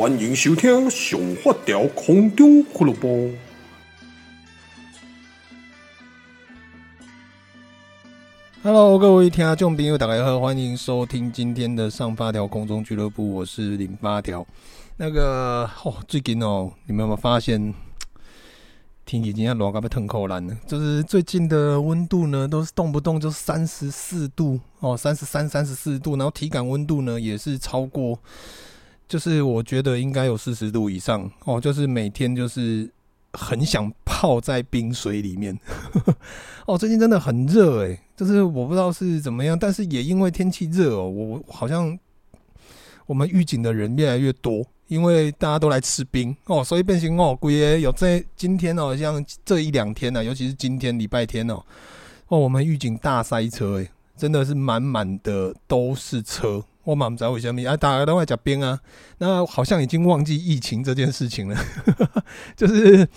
欢迎收听《上发条空中俱乐部》。Hello，各位听众朋友，大家好，欢迎收听今天的《上发条空中俱乐部》，我是零发条。那个哦，最近哦，你们有没有发现天气今天热到要腾口烂了？就是最近的温度呢，都是动不动就三十四度哦，三十三、三十四度，然后体感温度呢也是超过。就是我觉得应该有四十度以上哦，就是每天就是很想泡在冰水里面 哦。最近真的很热诶，就是我不知道是怎么样，但是也因为天气热哦，我好像我们预警的人越来越多，因为大家都来吃冰哦，所以变形哦，鬼爷有在今天哦，像这一两天呢，尤其是今天礼拜天哦，哦，我们预警大塞车诶，真的是满满的都是车。我嘛不知为什么啊，大家都在讲冰啊，那好像已经忘记疫情这件事情了，就是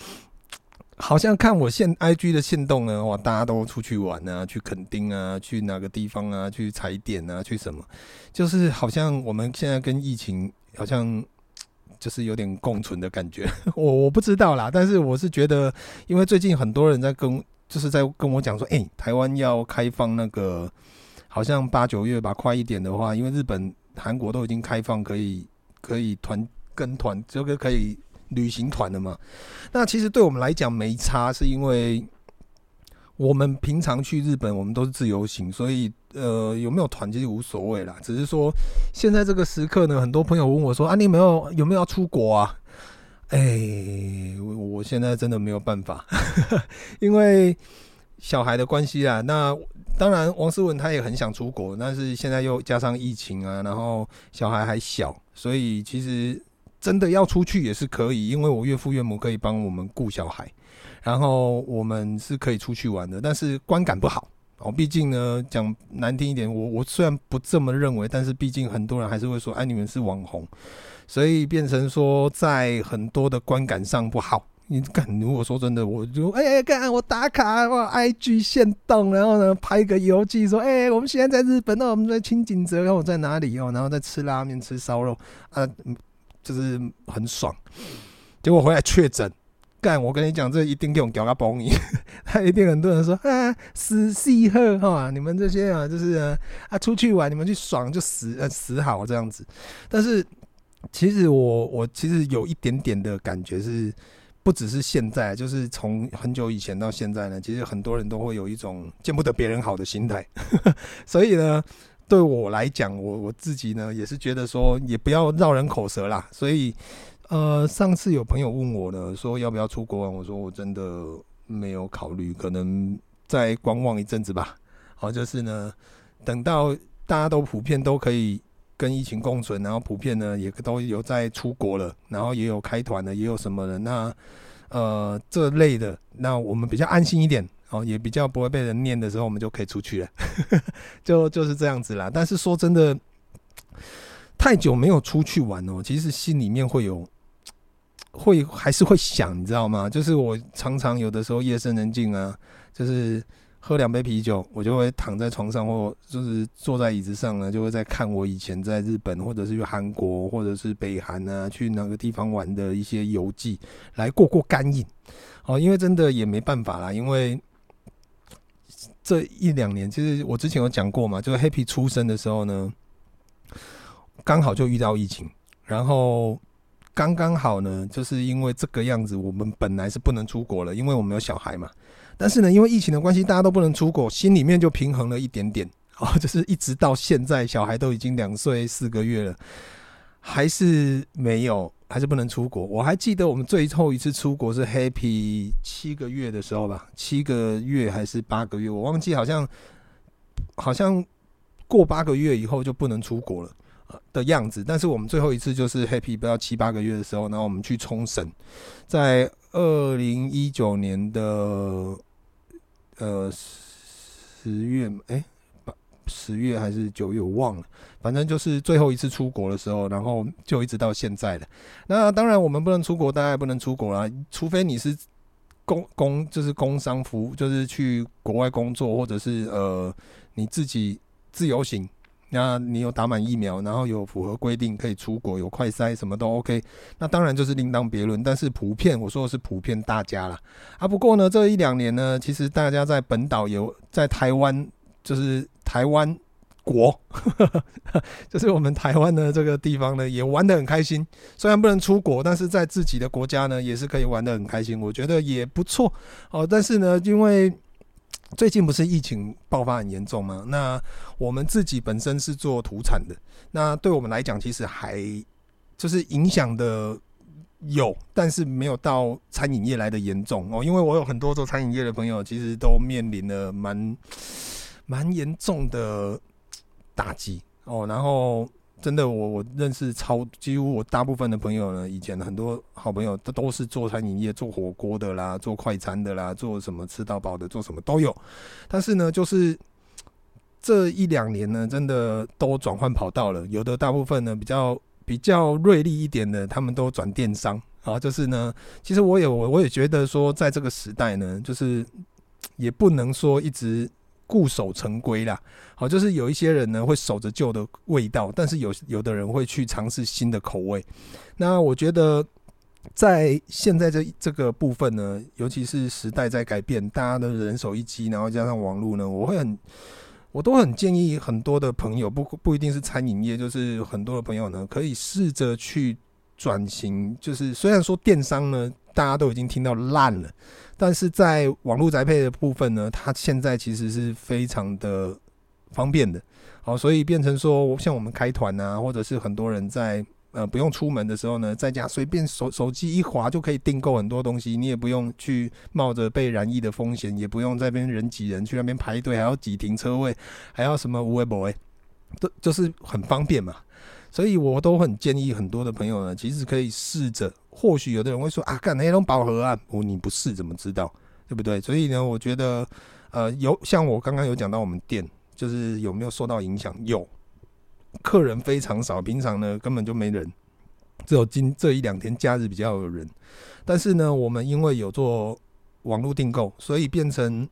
好像看我现 IG 的限动呢，哇，大家都出去玩啊，去垦丁啊，去哪个地方啊，去踩点啊，去什么，就是好像我们现在跟疫情好像 就是有点共存的感觉，我我不知道啦，但是我是觉得，因为最近很多人在跟，就是在跟我讲说，哎、台湾要开放那个。好像八九月吧，快一点的话，因为日本、韩国都已经开放，可以可以团跟团，这个可以旅行团了嘛。那其实对我们来讲没差，是因为我们平常去日本，我们都是自由行，所以呃有没有团其实无所谓啦。只是说现在这个时刻呢，很多朋友问我说啊，你有没有有没有要出国啊？哎、欸，我现在真的没有办法，因为小孩的关系啊。那当然，王思文他也很想出国，但是现在又加上疫情啊，然后小孩还小，所以其实真的要出去也是可以，因为我岳父岳母可以帮我们顾小孩，然后我们是可以出去玩的，但是观感不好哦。毕竟呢，讲难听一点，我我虽然不这么认为，但是毕竟很多人还是会说，哎，你们是网红，所以变成说在很多的观感上不好。你干？如果说真的，我就哎哎干，我打卡，我 IG 现动，然后呢拍个游记，说哎、我们现在在日本，那我们在清井泽，然后我在哪里哦？然后在吃拉面、吃烧肉啊，就是很爽。结果回来确诊，干！我跟你讲，这一定给我屌个崩你，他一定很多人说啊，死细贺哈，你们这些啊，就是，啊出去玩，你们去爽就死呃死好这样子。但是其实我我其实有一点点的感觉是。不只是现在，就是从很久以前到现在呢，其实很多人都会有一种见不得别人好的心态，所以呢，对我来讲，我我自己呢也是觉得说，也不要绕人口舌啦。所以，呃，上次有朋友问我呢，说要不要出国玩，我说我真的没有考虑，可能再观望一阵子吧。好，就是呢，等到大家都普遍都可以。跟疫情共存，然后普遍呢也都有在出国了，然后也有开团的，也有什么的，那呃这类的，那我们比较安心一点哦，也比较不会被人念的时候，我们就可以出去了，就就是这样子啦。但是说真的，太久没有出去玩哦，其实心里面会有，会还是会想，你知道吗？就是我常常有的时候夜深人静啊，就是。喝两杯啤酒，我就会躺在床上，或就是坐在椅子上呢，就会在看我以前在日本，或者是去韩国，或者是北韩啊，去哪个地方玩的一些游记，来过过干瘾。哦，因为真的也没办法啦，因为这一两年，其实我之前有讲过嘛，就是 Happy 出生的时候呢，刚好就遇到疫情，然后刚刚好呢，就是因为这个样子，我们本来是不能出国了，因为我们有小孩嘛。但是呢，因为疫情的关系，大家都不能出国，心里面就平衡了一点点。哦，就是一直到现在，小孩都已经两岁四个月了，还是没有，还是不能出国。我还记得我们最后一次出国是 Happy 七个月的时候吧，七个月还是八个月，我忘记，好像好像过八个月以后就不能出国了。的样子。但是我们最后一次就是 Happy 不到七八个月的时候，然后我们去冲绳，在二零一九年的呃十月，哎、欸，十月还是九月我忘了，反正就是最后一次出国的时候，然后就一直到现在了。那当然我们不能出国，大概不能出国啦，除非你是。工工就是工商服务，就是去国外工作，或者是呃你自己自由行，那你有打满疫苗，然后有符合规定可以出国，有快筛什么都 OK，那当然就是另当别论。但是普遍我说的是普遍大家啦啊。不过呢，这一两年呢，其实大家在本岛有在台湾，就是台湾。国，就是我们台湾的这个地方呢，也玩得很开心。虽然不能出国，但是在自己的国家呢，也是可以玩得很开心。我觉得也不错哦。但是呢，因为最近不是疫情爆发很严重吗？那我们自己本身是做土产的，那对我们来讲，其实还就是影响的有，但是没有到餐饮业来的严重哦。因为我有很多做餐饮业的朋友，其实都面临了蛮蛮严重的。打击哦，然后真的，我我认识超几乎我大部分的朋友呢，以前很多好朋友都都是做餐饮业，做火锅的啦，做快餐的啦，做什么吃到饱的，做什么都有。但是呢，就是这一两年呢，真的都转换跑道了。有的大部分呢，比较比较锐利一点的，他们都转电商啊。就是呢，其实我也我我也觉得说，在这个时代呢，就是也不能说一直。固守成规啦，好，就是有一些人呢会守着旧的味道，但是有有的人会去尝试新的口味。那我觉得在现在这这个部分呢，尤其是时代在改变，大家的人手一机，然后加上网络呢，我会很，我都很建议很多的朋友，不不一定是餐饮业，就是很多的朋友呢，可以试着去转型。就是虽然说电商呢，大家都已经听到烂了。但是在网络宅配的部分呢，它现在其实是非常的方便的，好，所以变成说，像我们开团啊，或者是很多人在呃不用出门的时候呢，在家随便手手机一滑就可以订购很多东西，你也不用去冒着被染疫的风险，也不用在边人挤人去那边排队，还要挤停车位，还要什么无为不为，都就是很方便嘛。所以我都很建议很多的朋友呢，其实可以试着。或许有的人会说啊，干那种饱和啊，我你不试怎么知道，对不对？所以呢，我觉得呃，有像我刚刚有讲到我们店，就是有没有受到影响？有，客人非常少，平常呢根本就没人，只有今这一两天假日比较有人。但是呢，我们因为有做网络订购，所以变成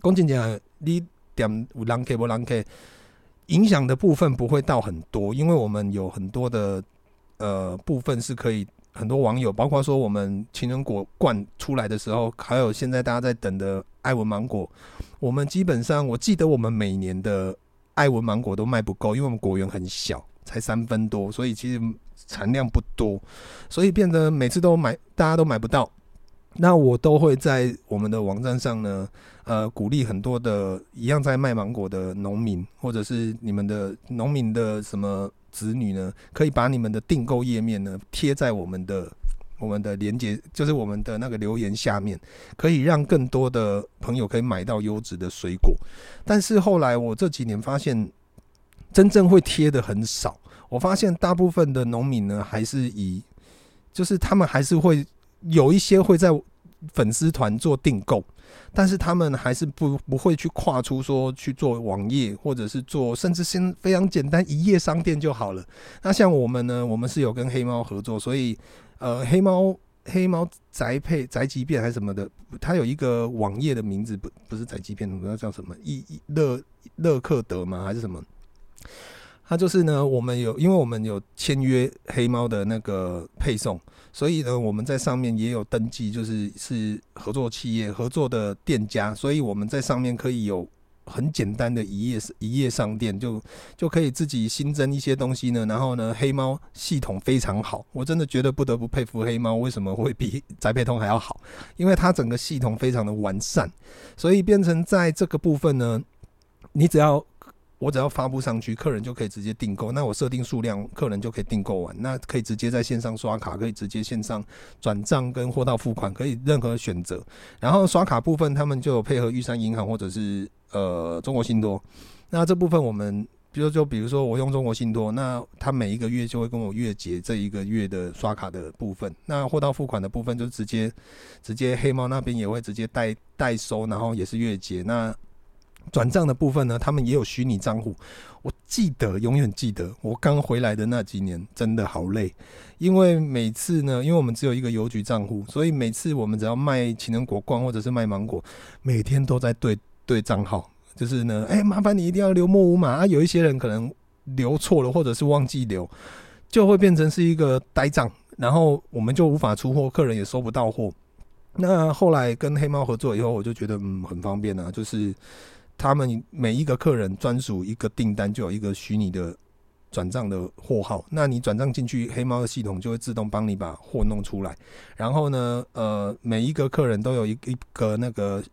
公斤讲你点有人客不人客，影响的部分不会到很多，因为我们有很多的呃部分是可以。很多网友，包括说我们情人果罐出来的时候，还有现在大家在等的爱文芒果，我们基本上我记得我们每年的爱文芒果都卖不够，因为我们果园很小，才三分多，所以其实产量不多，所以变得每次都买，大家都买不到。那我都会在我们的网站上呢，呃，鼓励很多的一样在卖芒果的农民，或者是你们的农民的什么。子女呢，可以把你们的订购页面呢贴在我们的我们的连接，就是我们的那个留言下面，可以让更多的朋友可以买到优质的水果。但是后来我这几年发现，真正会贴的很少。我发现大部分的农民呢，还是以就是他们还是会有一些会在粉丝团做订购。但是他们还是不不会去跨出说去做网页，或者是做甚至先非常简单一页商店就好了。那像我们呢，我们是有跟黑猫合作，所以呃黑猫黑猫宅配宅急便还是什么的，它有一个网页的名字不不是宅急便，不知道叫什么一乐乐克德吗还是什么？它就是呢，我们有因为我们有签约黑猫的那个配送。所以呢，我们在上面也有登记，就是是合作企业、合作的店家，所以我们在上面可以有很简单的一页一页商店，就就可以自己新增一些东西呢。然后呢，黑猫系统非常好，我真的觉得不得不佩服黑猫，为什么会比宅配通还要好？因为它整个系统非常的完善，所以变成在这个部分呢，你只要。我只要发布上去，客人就可以直接订购。那我设定数量，客人就可以订购完。那可以直接在线上刷卡，可以直接线上转账跟货到付款，可以任何选择。然后刷卡部分，他们就有配合玉山银行或者是呃中国信托。那这部分我们比如就比如说我用中国信托，那他每一个月就会跟我月结这一个月的刷卡的部分。那货到付款的部分就直接直接黑猫那边也会直接代代收，然后也是月结。那转账的部分呢，他们也有虚拟账户。我记得永远记得我刚回来的那几年真的好累，因为每次呢，因为我们只有一个邮局账户，所以每次我们只要卖情人果罐或者是卖芒果，每天都在对对账号。就是呢，哎、麻烦你一定要留末五码啊！有一些人可能留错了，或者是忘记留，就会变成是一个呆账，然后我们就无法出货，客人也收不到货。那后来跟黑猫合作以后，我就觉得嗯很方便啊，就是他们每一个客人专属一个订单，就有一个虚拟的转账的货号，那你转账进去，黑猫的系统就会自动帮你把货弄出来。然后呢，呃，每一个客人都有一一个那个。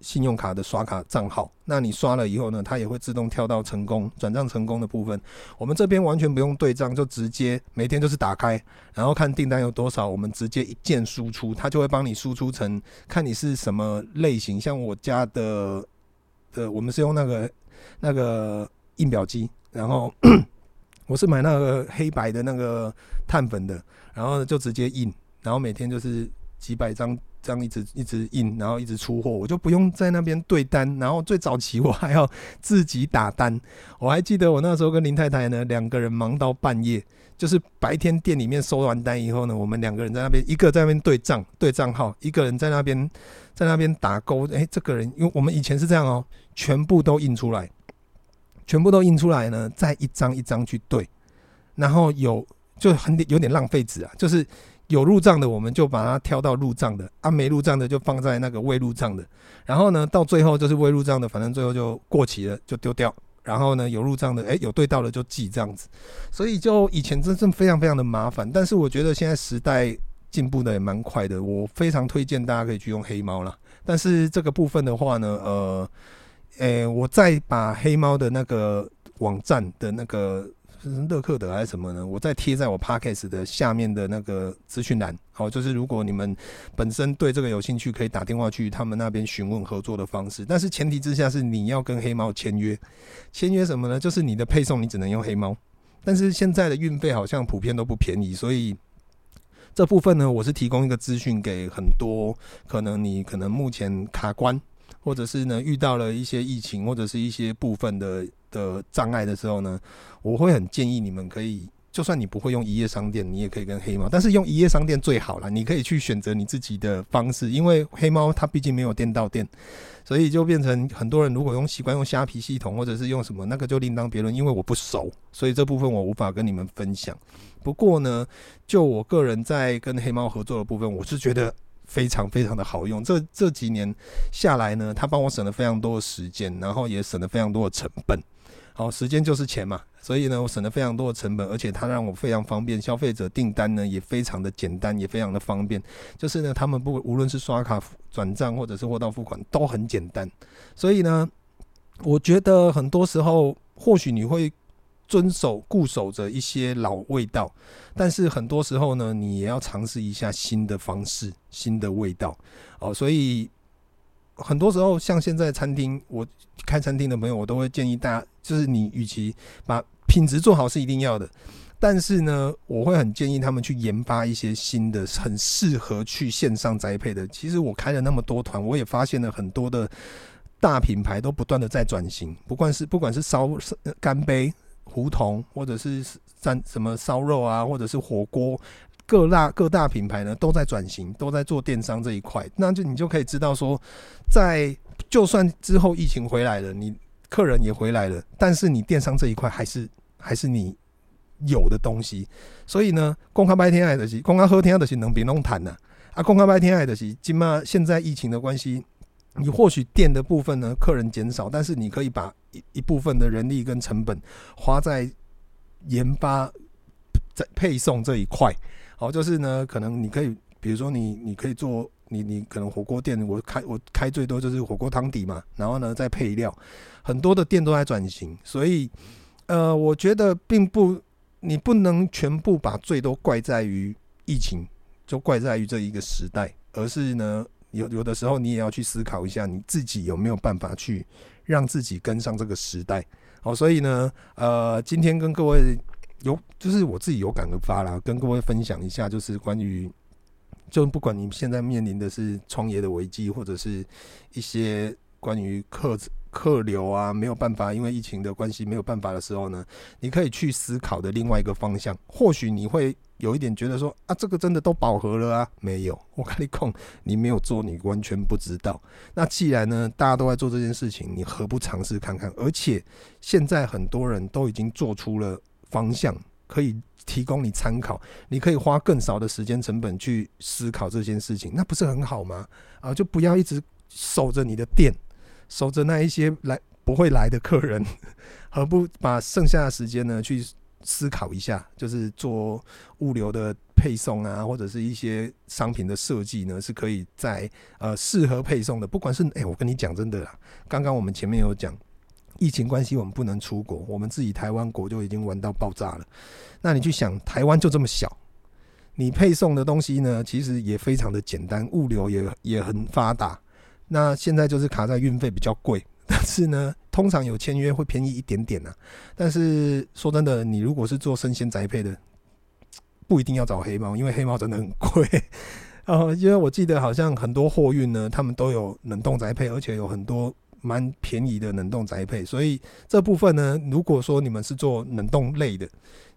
信用卡的刷卡账号，那你刷了以后呢，它也会自动跳到成功转账成功的部分。我们这边完全不用对账，就直接每天就是打开，然后看订单有多少，我们直接一键输出，它就会帮你输出成看你是什么类型。像我家的呃，我们是用那个那个印表机，然后 我是买那个黑白的那个碳粉的，然后就直接印，然后每天就是几百张。这样一直一直印，然后一直出货，我就不用在那边对单。然后最早期我还要自己打单。我还记得我那时候跟林太太呢，两个人忙到半夜，就是白天店里面收完单以后呢，我们两个人在那边，一个在那边对账对账号，一个人在那边在那边打勾。哎，这个人，因为我们以前是这样哦，全部都印出来，全部都印出来呢，再一张一张去对，然后有就很有点浪费纸啊，就是。有入账的，我们就把它挑到入账的；啊，没入账的就放在那个未入账的。然后呢，到最后就是未入账的，反正最后就过期了，就丢掉。然后呢，有入账的，诶，有对到了就记这样子。所以就以前真正非常非常的麻烦，但是我觉得现在时代进步的也蛮快的，我非常推荐大家可以去用黑猫啦。但是这个部分的话呢，呃，诶，我再把黑猫的那个网站的那个。是乐克的还是什么呢？我再贴在我 Podcast 的下面的那个资讯栏。好，就是如果你们本身对这个有兴趣，可以打电话去他们那边询问合作的方式。但是前提之下是你要跟黑猫签约，签约什么呢？就是你的配送你只能用黑猫。但是现在的运费好像普遍都不便宜，所以这部分呢，我是提供一个资讯给很多可能你可能目前卡关，或者是呢遇到了一些疫情或者是一些部分的。的障碍的时候呢，我会很建议你们可以，就算你不会用一页商店，你也可以跟黑猫，但是用一页商店最好了。你可以去选择你自己的方式，因为黑猫它毕竟没有店到店，所以就变成很多人如果用习惯用虾皮系统或者是用什么，那个就另当别论。因为我不熟，所以这部分我无法跟你们分享。不过呢，就我个人在跟黑猫合作的部分，我是觉得。非常非常的好用，这这几年下来呢，它帮我省了非常多的时间，然后也省了非常多的成本。好，时间就是钱嘛，所以呢，我省了非常多的成本，而且它让我非常方便，消费者订单呢也非常的简单，也非常的方便。就是呢，他们不无论是刷卡转账或者是货到付款都很简单，所以呢，我觉得很多时候或许你会。遵守固守着一些老味道，但是很多时候呢，你也要尝试一下新的方式、新的味道哦。所以很多时候，像现在餐厅，我开餐厅的朋友，我都会建议大家，就是你与其把品质做好是一定要的，但是呢，我会很建议他们去研发一些新的、很适合去线上栽培的。其实我开了那么多团，我也发现了很多的大品牌都不断的在转型，不管是不管是烧干杯。胡同或者是蘸什么烧肉啊，或者是火锅，各大各大品牌呢都在转型，都在做电商这一块。那就你就可以知道说，在就算之后疫情回来了，你客人也回来了，但是你电商这一块还是还是你有的东西。所以呢，公开白天爱的是，公开喝天爱的是能别弄谈呐啊，公开白天爱的是，起码现在疫情的关系。你或许店的部分呢，客人减少，但是你可以把一一部分的人力跟成本花在研发在配送这一块。好，就是呢，可能你可以，比如说你你可以做你你可能火锅店，我开我开最多就是火锅汤底嘛，然后呢再配料，很多的店都在转型，所以呃，我觉得并不你不能全部把罪都怪在于疫情，就怪在于这一个时代，而是呢。有有的时候，你也要去思考一下，你自己有没有办法去让自己跟上这个时代哦，所以呢，呃，今天跟各位有就是我自己有感而发啦，跟各位分享一下，就是关于就不管你现在面临的是创业的危机，或者是一些关于客客流啊没有办法，因为疫情的关系没有办法的时候呢，你可以去思考的另外一个方向，或许你会。有一点觉得说啊，这个真的都饱和了啊？没有，我跟你讲，你没有做，你完全不知道。那既然呢，大家都在做这件事情，你何不尝试看看？而且现在很多人都已经做出了方向，可以提供你参考。你可以花更少的时间成本去思考这件事情，那不是很好吗？啊，就不要一直守着你的店，守着那一些来不会来的客人，何不把剩下的时间呢去？思考一下，就是做物流的配送啊，或者是一些商品的设计呢，是可以在呃适合配送的。不管是哎、我跟你讲真的，刚刚我们前面有讲，疫情关系我们不能出国，我们自己台湾国就已经玩到爆炸了。那你去想，台湾就这么小，你配送的东西呢，其实也非常的简单，物流也也很发达。那现在就是卡在运费比较贵。但是呢，通常有签约会便宜一点点、啊。但是说真的，你如果是做生鲜宅配的，不一定要找黑猫，因为黑猫真的很贵。呃，因为我记得好像很多货运呢，他们都有冷冻宅配，而且有很多蛮便宜的冷冻宅配。所以这部分呢，如果说你们是做冷冻类的，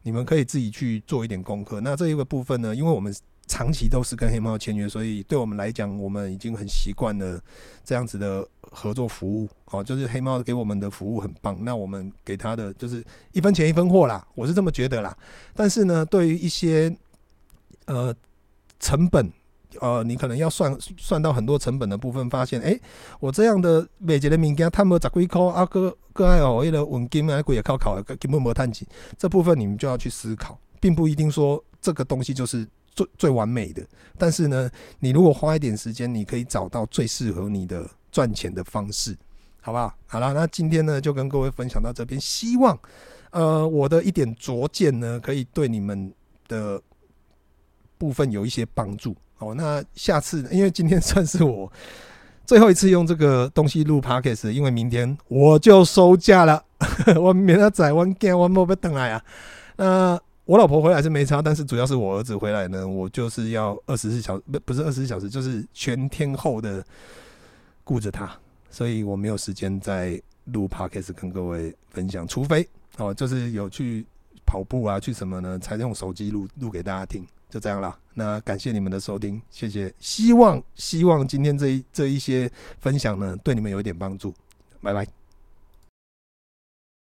你们可以自己去做一点功课。那这一个部分呢，因为我们。长期都是跟黑猫签约，所以对我们来讲，我们已经很习惯了这样子的合作服务。哦，就是黑猫给我们的服务很棒，那我们给他的就是一分钱一分货啦，我是这么觉得啦。但是呢，对于一些呃成本，呃，你可能要算算到很多成本的部分，发现，哎、我这样的每节的物件，他们十几块啊，个个爱哦，为了稳金啊，贵也靠考，根本没探紧。这部分你们就要去思考，并不一定说这个东西就是。最最完美的，但是呢，你如果花一点时间，你可以找到最适合你的赚钱的方式，好不好？好了，那今天呢，就跟各位分享到这边，希望呃我的一点拙见呢，可以对你们的部分有一些帮助。哦，那下次因为今天算是我最后一次用这个东西录 Podcast，因为明天我就收假了，我明天仔我惊我莫要等来啊，那。我老婆回来是没差，但是主要是我儿子回来呢，我就是要二十四小时，不不是二十四小时，就是全天候的顾着他，所以我没有时间再录 podcast 跟各位分享，除非哦，就是有去跑步啊，去什么呢，才用手机录录给大家听，就这样了。那感谢你们的收听，谢谢，希望希望今天这一这一些分享呢，对你们有一点帮助，拜拜。